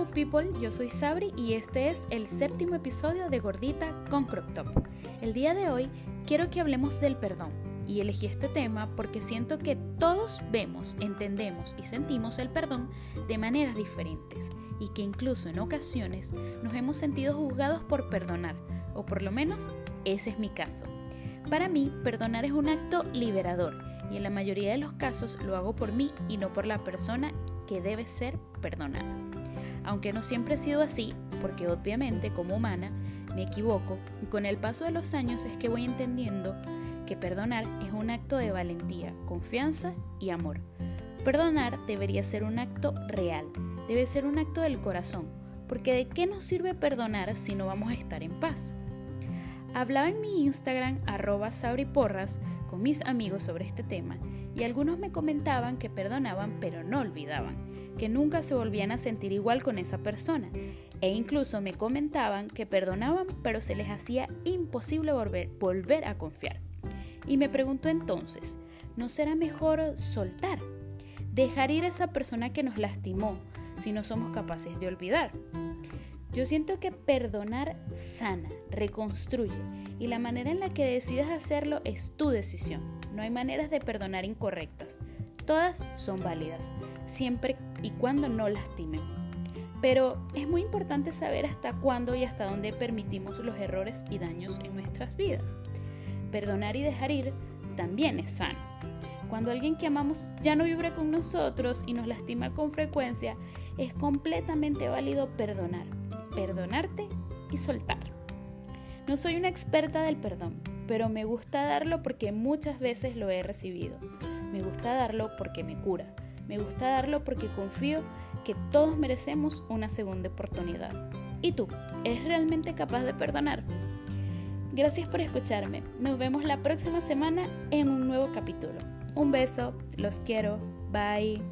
people, yo soy Sabri y este es el séptimo episodio de Gordita con Crop Top. El día de hoy quiero que hablemos del perdón y elegí este tema porque siento que todos vemos, entendemos y sentimos el perdón de maneras diferentes y que incluso en ocasiones nos hemos sentido juzgados por perdonar, o por lo menos ese es mi caso. Para mí, perdonar es un acto liberador y en la mayoría de los casos lo hago por mí y no por la persona que debe ser perdonada. Aunque no siempre he sido así, porque obviamente como humana me equivoco y con el paso de los años es que voy entendiendo que perdonar es un acto de valentía, confianza y amor. Perdonar debería ser un acto real, debe ser un acto del corazón, porque ¿de qué nos sirve perdonar si no vamos a estar en paz? Hablaba en mi Instagram arroba sabriporras con mis amigos sobre este tema y algunos me comentaban que perdonaban pero no olvidaban, que nunca se volvían a sentir igual con esa persona e incluso me comentaban que perdonaban pero se les hacía imposible volver, volver a confiar. Y me pregunto entonces, ¿no será mejor soltar? Dejar ir a esa persona que nos lastimó si no somos capaces de olvidar. Yo siento que perdonar sana, reconstruye y la manera en la que decidas hacerlo es tu decisión. No hay maneras de perdonar incorrectas. Todas son válidas, siempre y cuando no lastimen. Pero es muy importante saber hasta cuándo y hasta dónde permitimos los errores y daños en nuestras vidas. Perdonar y dejar ir también es sano. Cuando alguien que amamos ya no vibra con nosotros y nos lastima con frecuencia, es completamente válido perdonar perdonarte y soltar. No soy una experta del perdón, pero me gusta darlo porque muchas veces lo he recibido. Me gusta darlo porque me cura. Me gusta darlo porque confío que todos merecemos una segunda oportunidad. ¿Y tú? ¿Eres realmente capaz de perdonar? Gracias por escucharme. Nos vemos la próxima semana en un nuevo capítulo. Un beso, los quiero, bye.